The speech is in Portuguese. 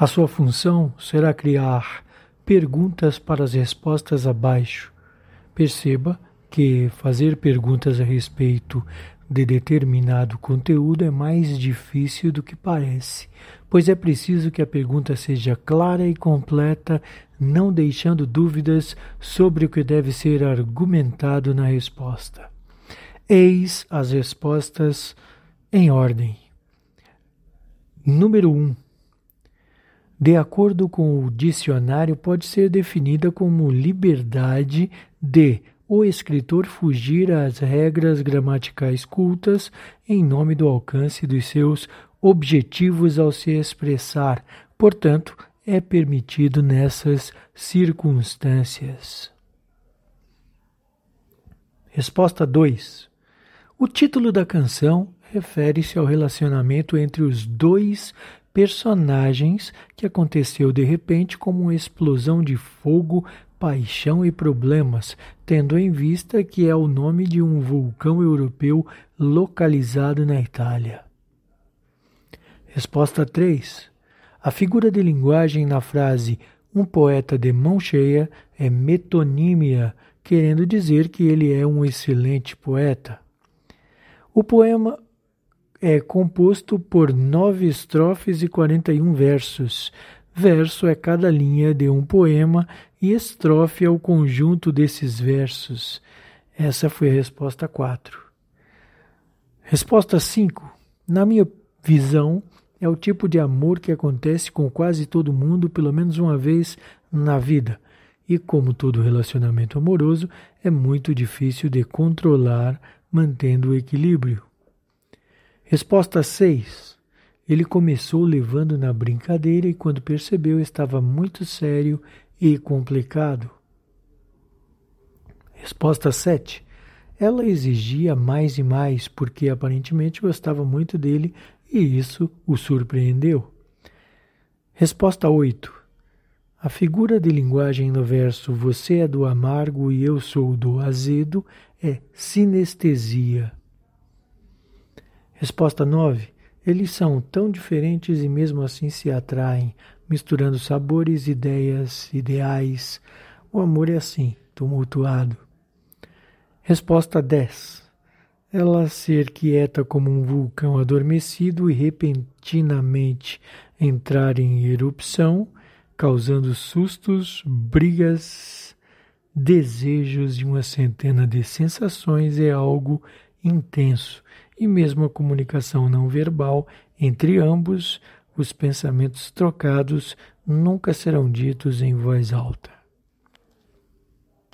A sua função será criar perguntas para as respostas abaixo. Perceba que fazer perguntas a respeito de determinado conteúdo é mais difícil do que parece, pois é preciso que a pergunta seja clara e completa, não deixando dúvidas sobre o que deve ser argumentado na resposta. Eis as respostas em ordem. Número 1. Um, de acordo com o dicionário, pode ser definida como liberdade de o escritor fugir às regras gramaticais cultas em nome do alcance dos seus objetivos ao se expressar. Portanto, é permitido nessas circunstâncias. Resposta 2. O título da canção refere-se ao relacionamento entre os dois personagens que aconteceu de repente como uma explosão de fogo, paixão e problemas, tendo em vista que é o nome de um vulcão europeu localizado na Itália. Resposta 3. A figura de linguagem na frase um poeta de mão cheia é metonímia, querendo dizer que ele é um excelente poeta. O poema é composto por nove estrofes e 41 versos. Verso é cada linha de um poema e estrofe é o conjunto desses versos. Essa foi a resposta 4. Resposta 5. Na minha visão, é o tipo de amor que acontece com quase todo mundo pelo menos uma vez na vida. E como todo relacionamento amoroso, é muito difícil de controlar mantendo o equilíbrio. Resposta 6. Ele começou levando na brincadeira e, quando percebeu, estava muito sério e complicado. Resposta 7. Ela exigia mais e mais porque aparentemente gostava muito dele e isso o surpreendeu. Resposta 8. A figura de linguagem no verso Você é do amargo e eu sou do azedo é sinestesia. Resposta 9. Eles são tão diferentes e mesmo assim se atraem, misturando sabores, ideias, ideais. O amor é assim, tumultuado. Resposta 10. Ela ser quieta como um vulcão adormecido e repentinamente entrar em erupção, causando sustos, brigas, desejos e uma centena de sensações é algo intenso e mesmo a comunicação não verbal entre ambos, os pensamentos trocados nunca serão ditos em voz alta.